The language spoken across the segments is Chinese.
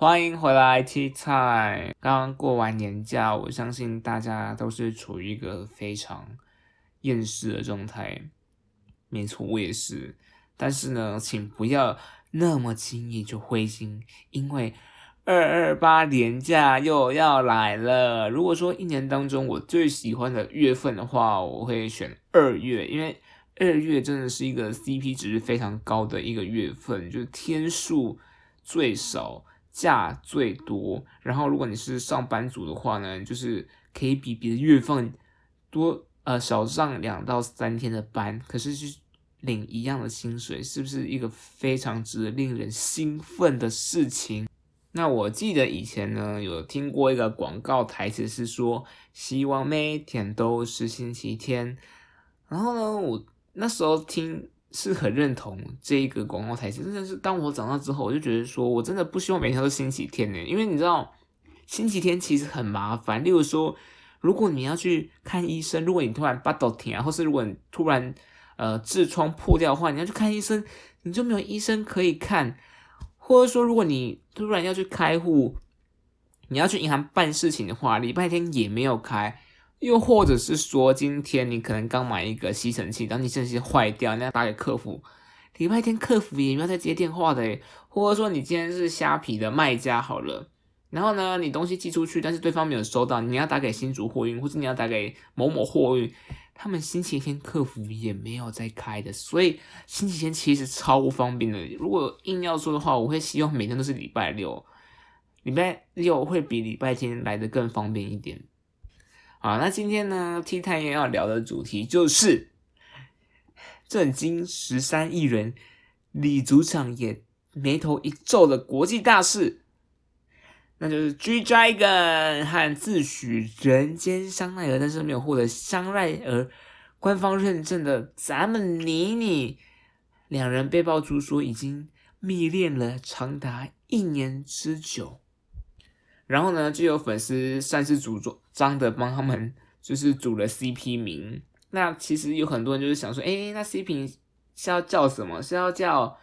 欢迎回来，T 菜。刚刚过完年假，我相信大家都是处于一个非常厌世的状态。没错，我也是。但是呢，请不要那么轻易就灰心，因为二二八年假又要来了。如果说一年当中我最喜欢的月份的话，我会选二月，因为二月真的是一个 CP 值非常高的一个月份，就是天数最少。假最多，然后如果你是上班族的话呢，就是可以比别的月份多呃少上两到三天的班，可是去领一样的薪水，是不是一个非常值得令人兴奋的事情？那我记得以前呢有听过一个广告台词是说，希望每天都是星期天，然后呢我那时候听。是很认同这一个广告台词，真的是当我长大之后，我就觉得说我真的不希望每天都星期天呢，因为你知道星期天其实很麻烦。例如说，如果你要去看医生，如果你突然巴豆停啊，或是如果你突然呃痔疮破掉的话，你要去看医生，你就没有医生可以看；或者说，如果你突然要去开户，你要去银行办事情的话，礼拜天也没有开。又或者是说，今天你可能刚买一个吸尘器，然后你吸尘器坏掉，你要打给客服，礼拜天客服也没有在接电话的。或者说你今天是虾皮的卖家好了，然后呢，你东西寄出去，但是对方没有收到，你要打给新竹货运，或者你要打给某某货运，他们星期天客服也没有在开的，所以星期天其实超不方便的。如果硬要说的话，我会希望每天都是礼拜六，礼拜六会比礼拜天来的更方便一点。好，那今天呢，T 太阳要聊的主题就是震惊十三亿人，李组长也眉头一皱的国际大事，那就是 G Dragon 和自诩人间香奈儿，但是没有获得香奈儿官方认证的咱们妮妮，两人被爆出说已经密恋了长达一年之久。然后呢，就有粉丝擅自组装的帮他们，就是组了 CP 名。那其实有很多人就是想说，哎，那 CP 是要叫什么？是要叫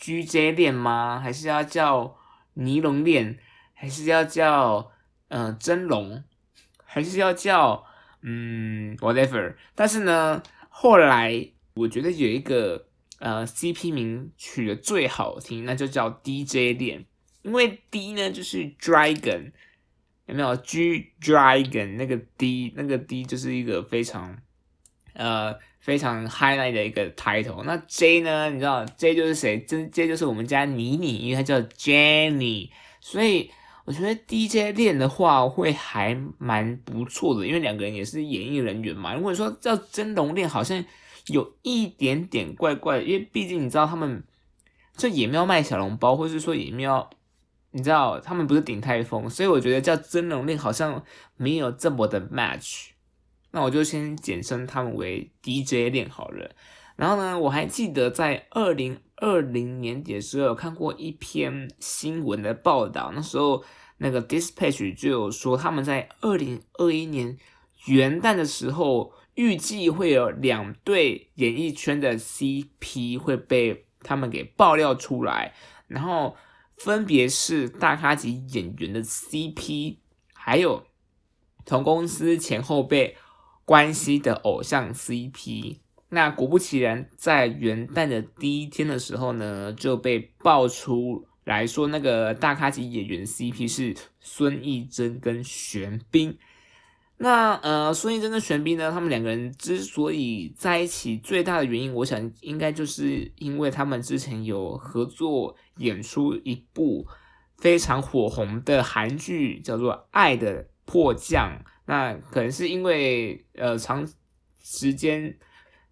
GJ 恋吗？还是要叫尼龙链？还是要叫呃真龙？还是要叫嗯 whatever？但是呢，后来我觉得有一个呃 CP 名取的最好听，那就叫 DJ 链。因为 D 呢就是 Dragon，有没有 G Dragon 那个 D 那个 D 就是一个非常呃非常 highlight 的一个 title。那 J 呢，你知道 J 就是谁？这 J 就是我们家妮妮，因为她叫 Jenny。所以我觉得 DJ 练的话会还蛮不错的，因为两个人也是演艺人员嘛。如果说叫真龙练，好像有一点点怪怪的，因为毕竟你知道他们这也没有卖小笼包，或是说也没有。你知道他们不是顶泰丰，所以我觉得叫真龙令好像没有这么的 match。那我就先简称他们为 DJ 链好了。然后呢，我还记得在二零二零年底的时候有看过一篇新闻的报道，那时候那个 Dispatch 就有说他们在二零二一年元旦的时候预计会有两对演艺圈的 CP 会被他们给爆料出来，然后。分别是大咖级演员的 CP，还有同公司前后辈关系的偶像 CP。那果不其然，在元旦的第一天的时候呢，就被爆出来说，那个大咖级演员 CP 是孙艺珍跟玄彬。那呃，孙艺珍跟玄彬呢，他们两个人之所以在一起，最大的原因，我想应该就是因为他们之前有合作演出一部非常火红的韩剧，叫做《爱的迫降》。那可能是因为呃长时间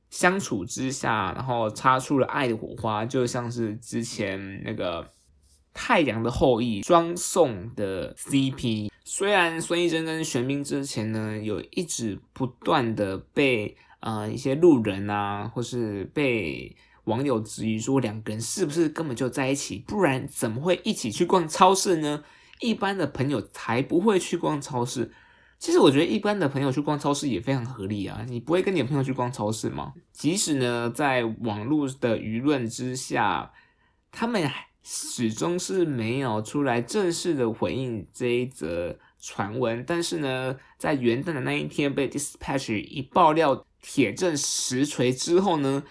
相处之下，然后擦出了爱的火花，就像是之前那个《太阳的后裔》双宋的 CP。虽然孙艺珍跟玄彬之前呢，有一直不断的被呃一些路人啊，或是被网友质疑说两个人是不是根本就在一起，不然怎么会一起去逛超市呢？一般的朋友才不会去逛超市。其实我觉得一般的朋友去逛超市也非常合理啊，你不会跟你的朋友去逛超市吗？即使呢，在网络的舆论之下，他们始终是没有出来正式的回应这一则传闻。但是呢，在元旦的那一天被 Dispatch 一爆料铁证实锤之后呢，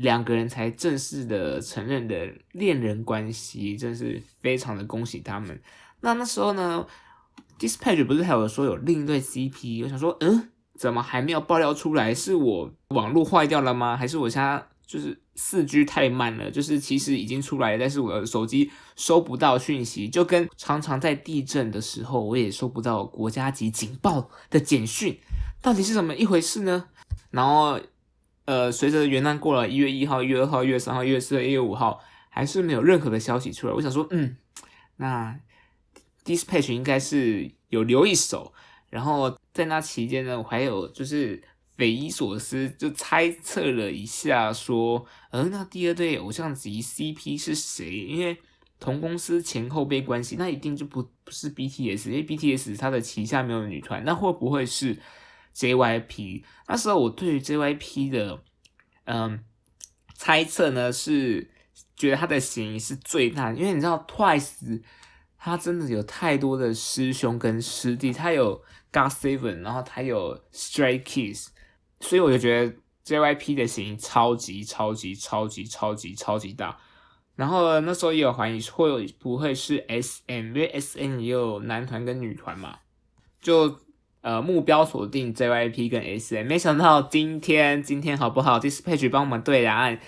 两个人才正式的承认的恋人关系，真是非常的恭喜他们。那那时候呢，Dispatch 不是还有说有另一对 CP？我想说，嗯，怎么还没有爆料出来？是我网络坏掉了吗？还是我现在就是四 G 太慢了？就是其实已经出来了，但是我的手机收不到讯息，就跟常常在地震的时候，我也收不到国家级警报的简讯，到底是怎么一回事呢？然后。呃，随着元旦过了，一月一号、一月二号、一月三号、一月四号、一月五号，还是没有任何的消息出来。我想说，嗯，那 Dispatch 应该是有留一手。然后在那期间呢，我还有就是匪夷所思，就猜测了一下，说，呃，那第二对偶像级 CP 是谁？因为同公司前后辈关系，那一定就不不是 BTS，因为 BTS 它的旗下没有女团，那会不会是？JYP 那时候我对于 JYP 的嗯猜测呢是觉得他的嫌疑是最大，因为你知道 Twice 他真的有太多的师兄跟师弟，他有 GOT7，然后他有 Stray Kids，所以我就觉得 JYP 的嫌疑超级超级超级超级超级大。然后那时候也有怀疑会不会是 SM，因为 SM 也有男团跟女团嘛，就。呃，目标锁定 JYP 跟 SM，没想到今天今天好不好？Dispatch 帮我们对答案，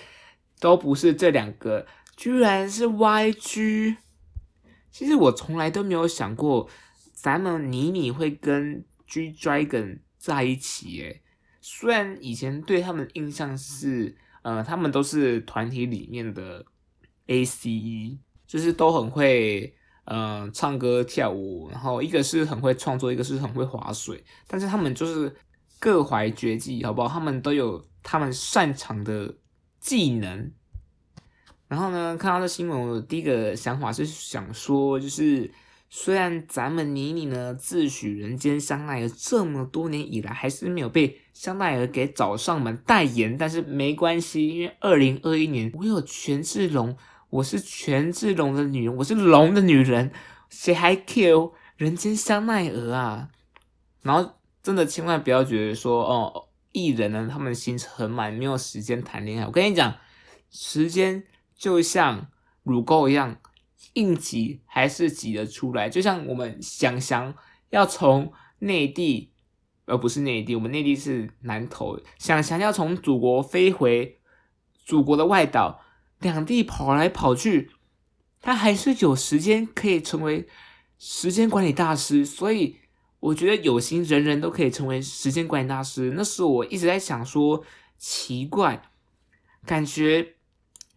都不是这两个，居然是 YG。其实我从来都没有想过，咱们妮妮会跟 G Dragon 在一起。诶，虽然以前对他们印象是，呃，他们都是团体里面的 ACE，就是都很会。嗯，唱歌跳舞，然后一个是很会创作，一个是很会划水，但是他们就是各怀绝技，好不好？他们都有他们擅长的技能。然后呢，看到这新闻，我第一个想法是想说，就是虽然咱们妮妮呢自诩人间香奈儿这么多年以来，还是没有被香奈儿给找上门代言，但是没关系，因为二零二一年我有权志龙。我是权志龙的女人，我是龙的女人，谁还 kill 人间香奈儿啊？然后真的千万不要觉得说哦，艺人呢，他们行程很满，没有时间谈恋爱。我跟你讲，时间就像乳沟一样，硬挤还是挤得出来。就像我们想想要从内地，而不是内地，我们内地是南投，想想要从祖国飞回祖国的外岛。两地跑来跑去，他还是有时间可以成为时间管理大师，所以我觉得有心人人都可以成为时间管理大师。那时我一直在想说，奇怪，感觉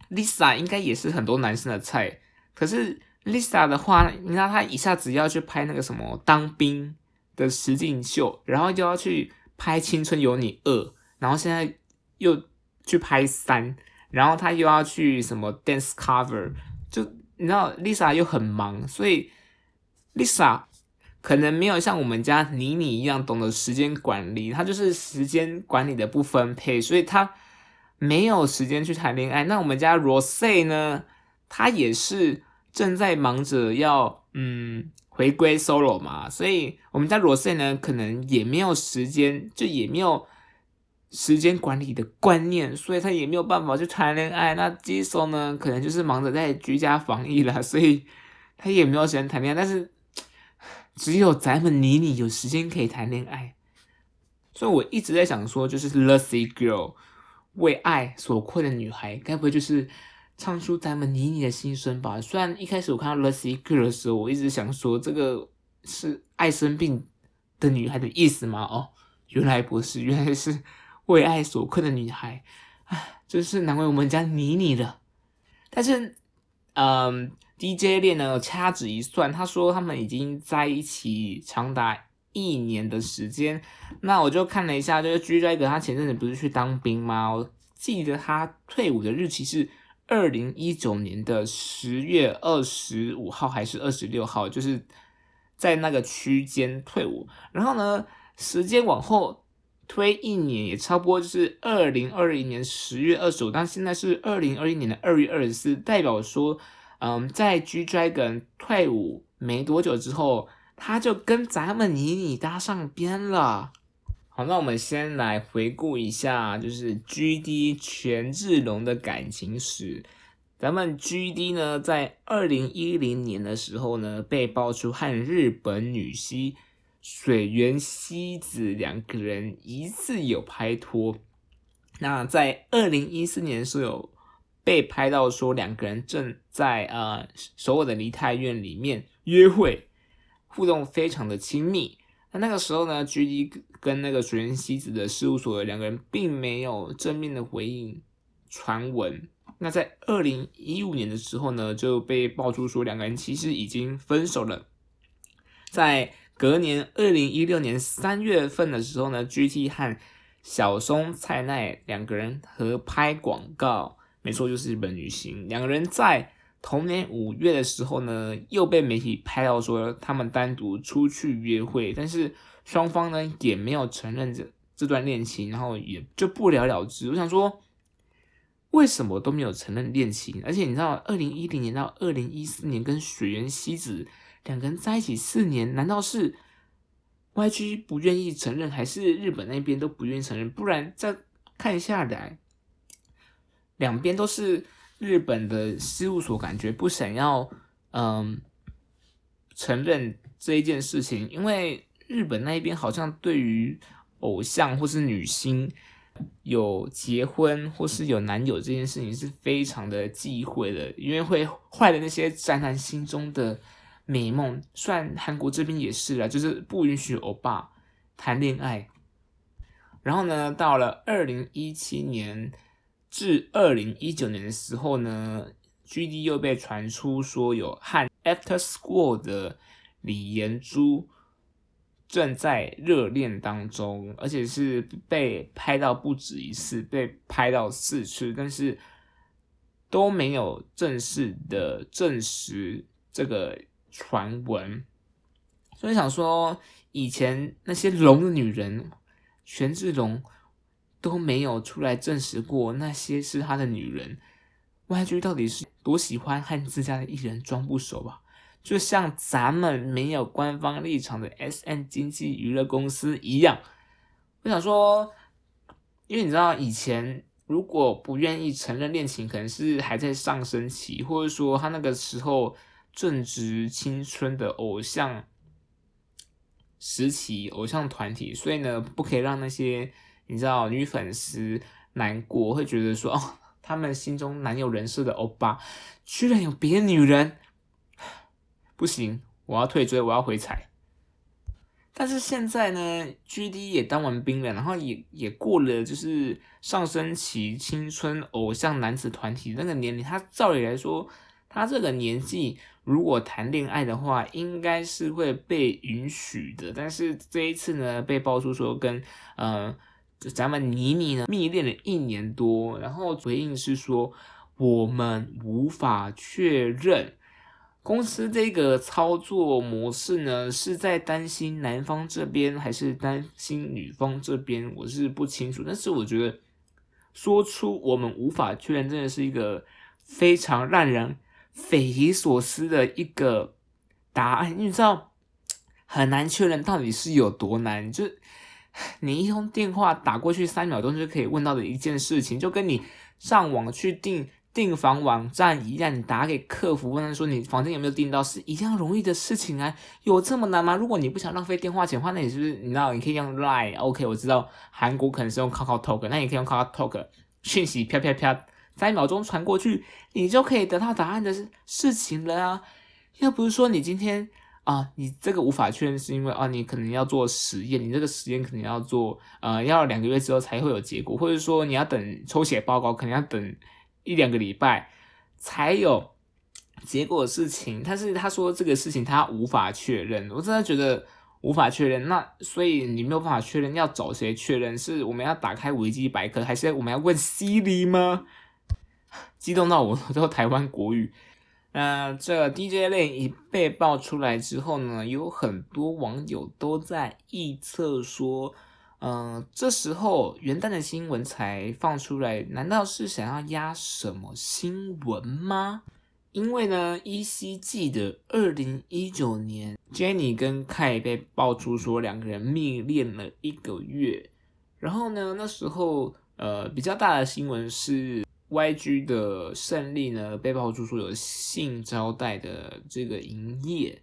Lisa 应该也是很多男生的菜，可是 Lisa 的话，你知道她一下子要去拍那个什么当兵的实境秀，然后又要去拍《青春有你二》，然后现在又去拍三。然后他又要去什么 dance cover，就你知道 Lisa 又很忙，所以 Lisa 可能没有像我们家妮妮一样懂得时间管理，她就是时间管理的不分配，所以她没有时间去谈恋爱。那我们家 Rose 呢，她也是正在忙着要嗯回归 solo 嘛，所以我们家 Rose 呢，可能也没有时间，就也没有。时间管理的观念，所以他也没有办法去谈恋爱。那基手呢，可能就是忙着在居家防疫了，所以他也没有时间谈恋爱。但是只有咱们妮妮有时间可以谈恋爱，所以我一直在想说，就是 Lucy Girl 为爱所困的女孩，该不会就是唱出咱们妮妮的心声吧？虽然一开始我看到 Lucy Girl 的时候，我一直想说，这个是爱生病的女孩的意思吗？哦，原来不是，原来是。为爱所困的女孩，唉，真是难为我们家妮妮了。但是，嗯，DJ 恋呢掐指一算，他说他们已经在一起长达一年的时间。那我就看了一下，就是 G Dragon 他前阵子不是去当兵吗？我记得他退伍的日期是二零一九年的十月二十五号还是二十六号，就是在那个区间退伍。然后呢，时间往后。推一年也差不多就是二零二零年十月二十五，但现在是二零二一年的二月二十四，代表说，嗯，在 G Dragon 退伍没多久之后，他就跟咱们妮妮搭上边了。好，那我们先来回顾一下，就是 G D 权志龙的感情史。咱们 G D 呢，在二零一零年的时候呢，被爆出和日本女星水原希子两个人疑似有拍拖。那在二零一四年是有被拍到说两个人正在呃首尔的梨泰院里面约会，互动非常的亲密。那那个时候呢，G D 跟那个水原希子的事务所的两个人并没有正面的回应传闻。那在二零一五年的时候呢，就被爆出说两个人其实已经分手了。在隔年二零一六年三月份的时候呢，GT 和小松菜奈两个人合拍广告，没错，就是日本女星。两个人在同年五月的时候呢，又被媒体拍到说他们单独出去约会，但是双方呢也没有承认这这段恋情，然后也就不了了之。我想说。为什么都没有承认恋情？而且你知道，二零一零年到二零一四年跟水原希子两个人在一起四年，难道是 YG 不愿意承认，还是日本那边都不愿意承认？不然再看下来，两边都是日本的事务所，感觉不想要嗯承认这一件事情，因为日本那边好像对于偶像或是女星。有结婚或是有男友这件事情是非常的忌讳的，因为会坏了那些宅男心中的美梦。虽然韩国这边也是啊，就是不允许欧巴谈恋爱。然后呢，到了二零一七年至二零一九年的时候呢，GD 又被传出说有和 After School 的李延珠。正在热恋当中，而且是被拍到不止一次，被拍到四次，但是都没有正式的证实这个传闻。所以想说，以前那些龙的女人，权志龙都没有出来证实过那些是他的女人。YG 到底是多喜欢和自家的艺人装不熟吧？就像咱们没有官方立场的 S N 经济娱乐公司一样，我想说，因为你知道以前如果不愿意承认恋情，可能是还在上升期，或者说他那个时候正值青春的偶像时期、偶像团体，所以呢，不可以让那些你知道女粉丝难过，会觉得说哦，他们心中男友人设的欧巴居然有别的女人。不行，我要退追，我要回踩。但是现在呢，G D 也当完兵了，然后也也过了就是上升期青春偶像男子团体那个年龄。他照理来说，他这个年纪如果谈恋爱的话，应该是会被允许的。但是这一次呢，被爆出说跟呃咱们妮妮呢蜜恋了一年多，然后回应是说我们无法确认。公司这个操作模式呢，是在担心男方这边还是担心女方这边，我是不清楚。但是我觉得说出我们无法确认，真的是一个非常让人匪夷所思的一个答案。你知道很难确认到底是有多难，就你一通电话打过去三秒钟就可以问到的一件事情，就跟你上网去订。订房网站一样，你打给客服问他说你房间有没有订到，是一样容易的事情啊，有这么难吗？如果你不想浪费电话钱的话，那你是不是你知道你可以用 Line？OK，我知道韩国可能是用 Kakao Talk，那你可以用 Kakao Talk，讯息啪啪啪，三秒钟传过去，你就可以得到答案的事情了啊。要不是说你今天啊，你这个无法确认是因为啊，你可能要做实验，你这个实验可能要做呃，要两个月之后才会有结果，或者说你要等抽血报告，可能要等。一两个礼拜才有结果的事情，但是他说这个事情他无法确认，我真的觉得无法确认。那所以你没有办法确认，要找谁确认？是我们要打开维基百科，还是我们要问 Siri 吗？激动到我都台湾国语。那这 DJ 链一被爆出来之后呢，有很多网友都在臆测说。嗯，这时候元旦的新闻才放出来，难道是想要压什么新闻吗？因为呢，依稀记得二零一九年，Jenny 跟凯被爆出说两个人密恋了一个月，然后呢，那时候呃比较大的新闻是 YG 的胜利呢被爆出说有性招待的这个营业。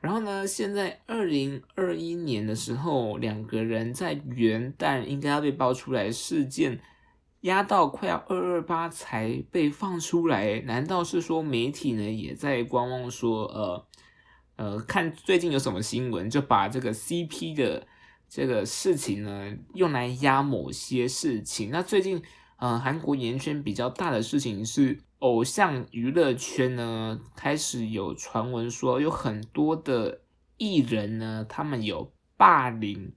然后呢？现在二零二一年的时候，两个人在元旦应该要被爆出来事件，压到快要二二八才被放出来。难道是说媒体呢也在观望，说呃呃，看最近有什么新闻，就把这个 CP 的这个事情呢用来压某些事情？那最近呃，韩国演艺圈比较大的事情是。偶像娱乐圈呢，开始有传闻说，有很多的艺人呢，他们有霸凌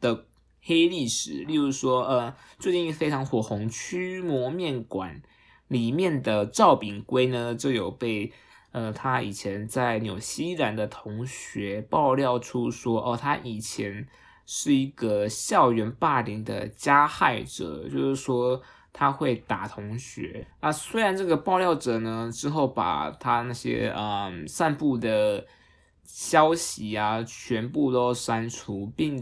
的黑历史。例如说，呃，最近非常火红《驱魔面馆》里面的赵炳圭呢，就有被呃他以前在纽西兰的同学爆料出说，哦，他以前是一个校园霸凌的加害者，就是说。他会打同学啊，虽然这个爆料者呢之后把他那些嗯散布的消息啊全部都删除，并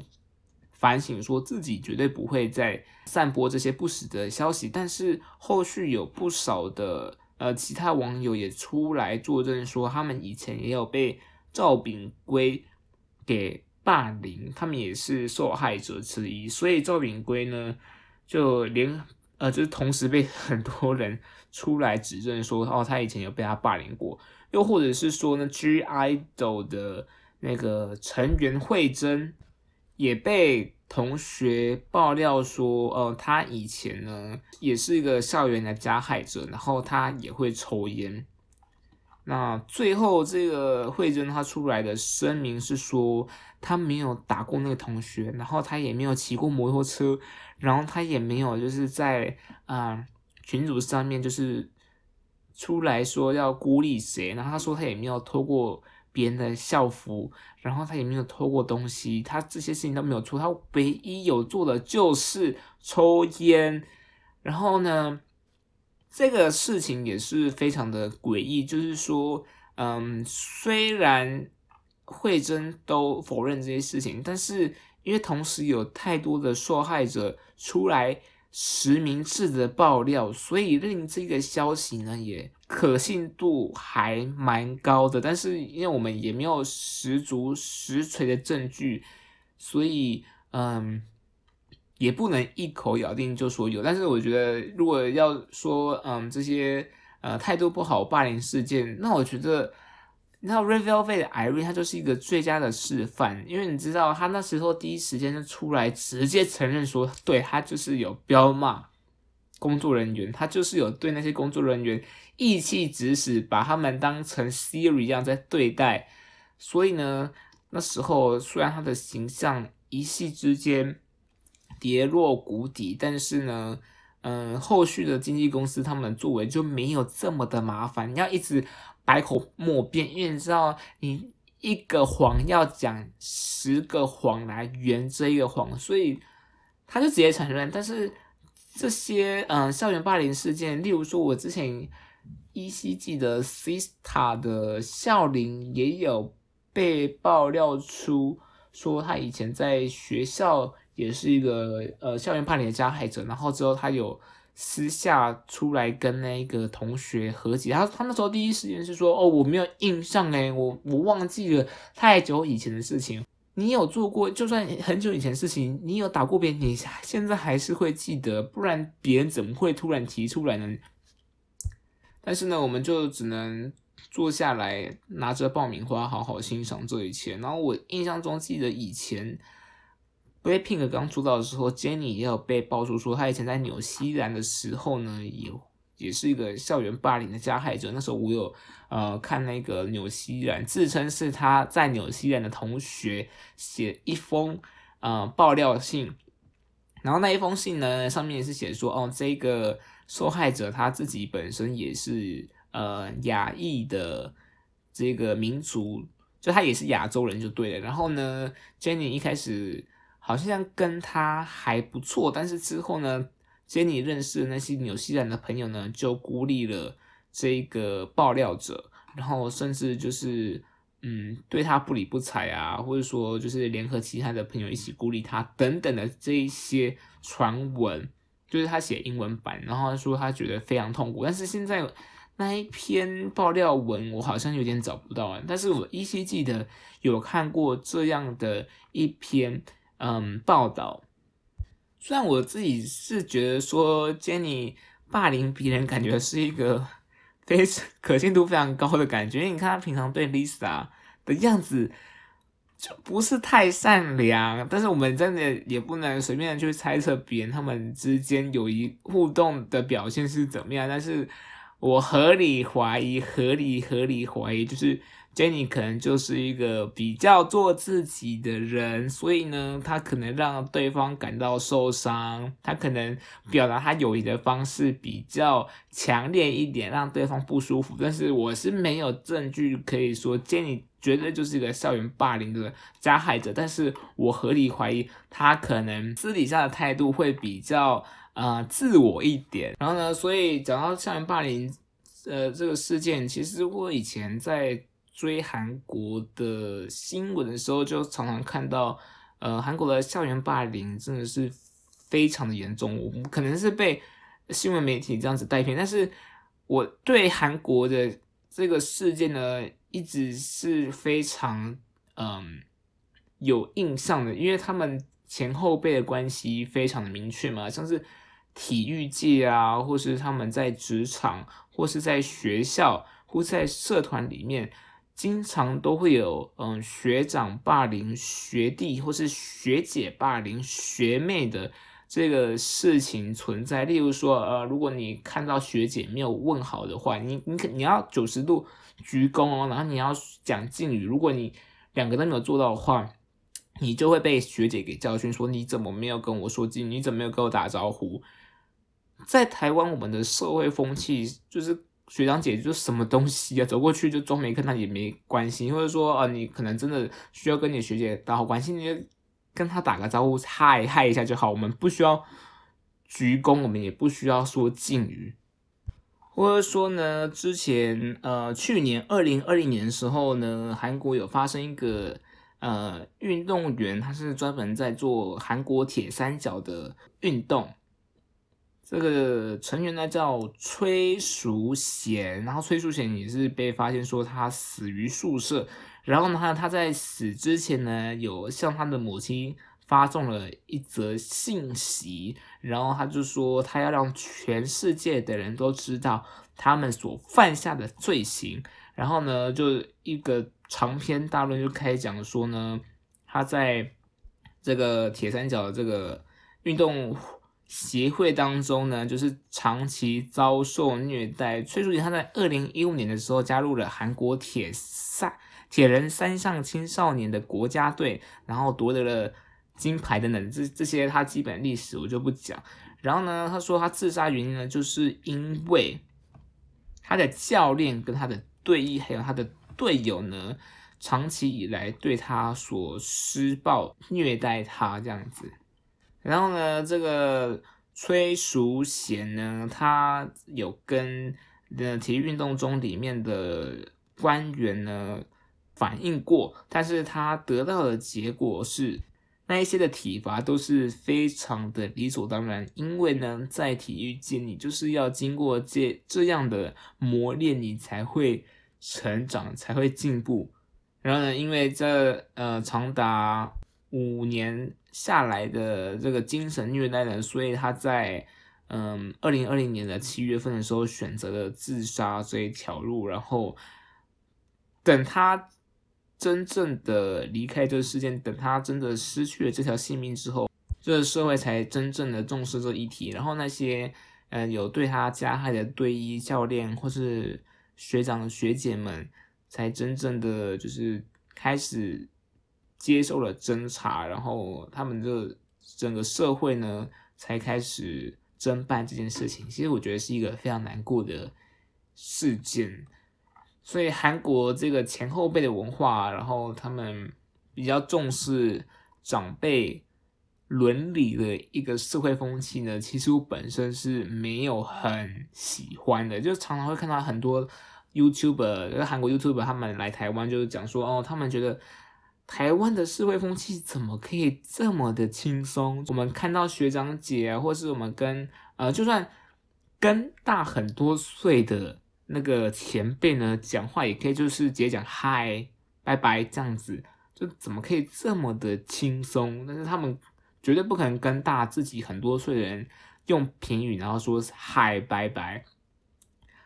反省说自己绝对不会再散播这些不实的消息，但是后续有不少的呃其他网友也出来作证说，他们以前也有被赵炳圭给霸凌，他们也是受害者之一，所以赵炳圭呢就连。呃，就是同时被 很多人出来指证说，哦，他以前有被他霸凌过，又或者是说呢，G IDOL 的那个成员慧珍也被同学爆料说，呃，他以前呢也是一个校园的加害者，然后他也会抽烟。那最后这个慧珍她出来的声明是说，他没有打过那个同学，然后他也没有骑过摩托车。然后他也没有就是在啊群组上面就是出来说要孤立谁，然后他说他也没有偷过别人的校服，然后他也没有偷过东西，他这些事情都没有做，他唯一有做的就是抽烟。然后呢，这个事情也是非常的诡异，就是说，嗯，虽然慧珍都否认这些事情，但是。因为同时有太多的受害者出来实名制的爆料，所以令这个消息呢也可信度还蛮高的。但是因为我们也没有十足实锤的证据，所以嗯也不能一口咬定就说有。但是我觉得如果要说嗯这些呃态度不好霸凌事件，那我觉得。你知道，REVEAL V 的 Irene，他就是一个最佳的示范，因为你知道，他那时候第一时间就出来直接承认说，对他就是有彪骂工作人员，他就是有对那些工作人员意气指使，把他们当成 Siri 一样在对待。所以呢，那时候虽然他的形象一夕之间跌落谷底，但是呢，嗯，后续的经纪公司他们作为就没有这么的麻烦，你要一直。百口莫辩，因为你知道，你一个谎要讲十个谎来圆这一个谎，所以他就直接承认。但是这些嗯校园霸凌事件，例如说，我之前依稀记得 Sista 的校龄也有被爆料出，说他以前在学校也是一个呃校园霸凌的加害者，然后之后他有。私下出来跟那个同学和解，他他那时候第一时间是说：“哦，我没有印象哎，我我忘记了太久以前的事情。你有做过，就算很久以前事情，你有打过别人，你现在还是会记得，不然别人怎么会突然提出来呢？”但是呢，我们就只能坐下来，拿着爆米花，好好欣赏这一切。然后我印象中记得以前。Blackpink 刚出道的时候，Jennie 也有被爆出说，她以前在纽西兰的时候呢，也也是一个校园霸凌的加害者。那时候我有呃看那个纽西兰自称是他在纽西兰的同学写一封呃爆料信，然后那一封信呢上面是写说，哦，这个受害者他自己本身也是呃亚裔的这个民族，就他也是亚洲人就对了。然后呢，Jennie 一开始。好像跟他还不错，但是之后呢，Jenny 认识的那些纽西兰的朋友呢，就孤立了这个爆料者，然后甚至就是嗯对他不理不睬啊，或者说就是联合其他的朋友一起孤立他等等的这一些传闻，就是他写英文版，然后说他觉得非常痛苦，但是现在那一篇爆料文我好像有点找不到啊，但是我依稀记得有看过这样的一篇嗯报道。虽然我自己是觉得说 Jenny 霸凌别人，感觉是一个非常可信度非常高的感觉。因为你看他平常对 Lisa 的样子就不是太善良，但是我们真的也不能随便去猜测别人他们之间友谊互动的表现是怎么样。但是我合理怀疑，合理合理怀疑就是。Jenny 可能就是一个比较做自己的人，所以呢，他可能让对方感到受伤，他可能表达他友谊的方式比较强烈一点，让对方不舒服。但是我是没有证据可以说 Jenny 绝对就是一个校园霸凌的加害者，但是我合理怀疑他可能私底下的态度会比较呃自我一点。然后呢，所以讲到校园霸凌呃这个事件，其实我以前在。追韩国的新闻的时候，就常常看到，呃，韩国的校园霸凌真的是非常的严重。我们可能是被新闻媒体这样子带偏，但是我对韩国的这个事件呢，一直是非常嗯有印象的，因为他们前后辈的关系非常的明确嘛，像是体育界啊，或是他们在职场，或是在学校，或在社团里面。经常都会有，嗯，学长霸凌学弟，或是学姐霸凌学妹的这个事情存在。例如说，呃，如果你看到学姐没有问好的话，你你你要九十度鞠躬哦，然后你要讲敬语。如果你两个都没有做到的话，你就会被学姐给教训，说你怎么没有跟我说敬，你怎么没有跟我打招呼？在台湾，我们的社会风气就是。学长姐就什么东西啊，走过去就装没看到也没关系，或者说啊，你可能真的需要跟你学姐打好关系，你就跟他打个招呼，嗨嗨一下就好。我们不需要鞠躬，我们也不需要说敬语，或者说呢，之前呃，去年二零二零年的时候呢，韩国有发生一个呃运动员，他是专门在做韩国铁三角的运动。这个成员呢叫崔淑贤，然后崔淑贤也是被发现说他死于宿舍，然后呢他在死之前呢有向他的母亲发送了一则信息，然后他就说他要让全世界的人都知道他们所犯下的罪行，然后呢就一个长篇大论就开始讲说呢他在这个铁三角的这个运动。协会当中呢，就是长期遭受虐待。崔淑妍她在二零一五年的时候加入了韩国铁三铁人三项青少年的国家队，然后夺得了金牌等等。这这些他基本历史我就不讲。然后呢，他说他自杀原因呢，就是因为他的教练跟他的队医还有他的队友呢，长期以来对他所施暴虐待他这样子。然后呢，这个崔淑贤呢，他有跟呃体育运动中里面的官员呢反映过，但是他得到的结果是，那一些的体罚都是非常的理所当然，因为呢，在体育界你就是要经过这这样的磨练，你才会成长，才会进步。然后呢，因为这呃长达五年。下来的这个精神虐待呢，所以他在嗯二零二零年的七月份的时候选择了自杀这一条路，然后等他真正的离开这个世界，等他真的失去了这条性命之后，这个社会才真正的重视这一题，然后那些嗯有对他加害的队医教练或是学长学姐们，才真正的就是开始。接受了侦查，然后他们这整个社会呢才开始侦办这件事情。其实我觉得是一个非常难过的事件。所以韩国这个前后辈的文化，然后他们比较重视长辈伦理的一个社会风气呢，其实我本身是没有很喜欢的，就常常会看到很多 YouTuber，韩国 YouTuber 他们来台湾就是讲说，哦，他们觉得台湾的社会风气怎么可以这么的轻松？我们看到学长姐，或是我们跟呃，就算跟大很多岁的那个前辈呢讲话，也可以就是直接讲嗨、拜拜这样子，就怎么可以这么的轻松？但是他们。绝对不可能跟大自己很多岁的人用平语，然后说嗨拜拜。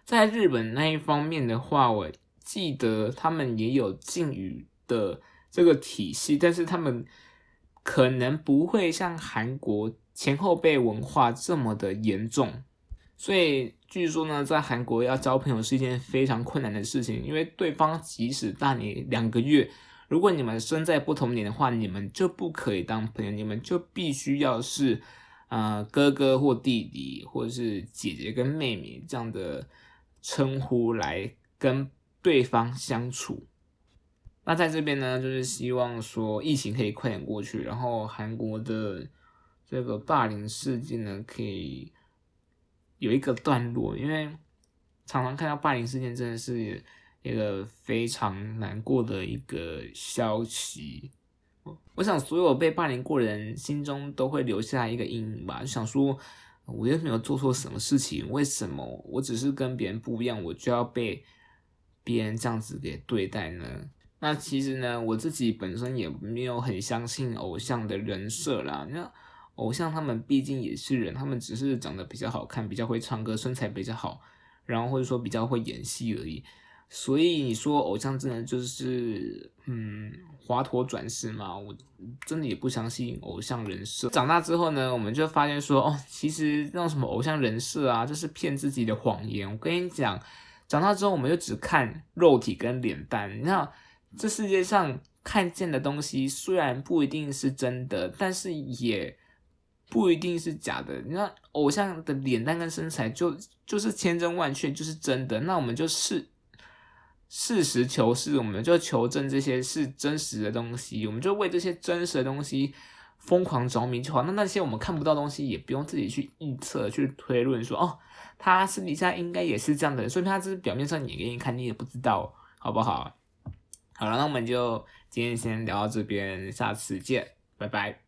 在日本那一方面的话，我记得他们也有敬语的这个体系，但是他们可能不会像韩国前后辈文化这么的严重。所以据说呢，在韩国要交朋友是一件非常困难的事情，因为对方即使大你两个月。如果你们生在不同年的话，你们就不可以当朋友，你们就必须要是，呃，哥哥或弟弟，或者是姐姐跟妹妹这样的称呼来跟对方相处。那在这边呢，就是希望说疫情可以快点过去，然后韩国的这个霸凌事件呢，可以有一个段落，因为常常看到霸凌事件真的是。一个非常难过的一个消息，我想所有被霸凌过的人心中都会留下一个阴影吧。就想说，我又没有做错什么事情，为什么我只是跟别人不一样，我就要被别人这样子给对待呢？那其实呢，我自己本身也没有很相信偶像的人设啦。那偶像他们毕竟也是人，他们只是长得比较好看，比较会唱歌，身材比较好，然后或者说比较会演戏而已。所以你说偶像真的就是嗯，华佗转世吗？我真的也不相信偶像人设。长大之后呢，我们就发现说，哦，其实那种什么偶像人设啊，就是骗自己的谎言。我跟你讲，长大之后我们就只看肉体跟脸蛋。你看，这世界上看见的东西虽然不一定是真的，但是也不一定是假的。你看偶像的脸蛋跟身材，就就是千真万确就是真的。那我们就是。事实求是，我们就求证这些是真实的东西，我们就为这些真实的东西疯狂着迷就好。那那些我们看不到东西，也不用自己去预测、去推论，说哦，他私底下应该也是这样的人，所以他只是表面上演给你看，你也不知道，好不好？好了，那我们就今天先聊到这边，下次见，拜拜。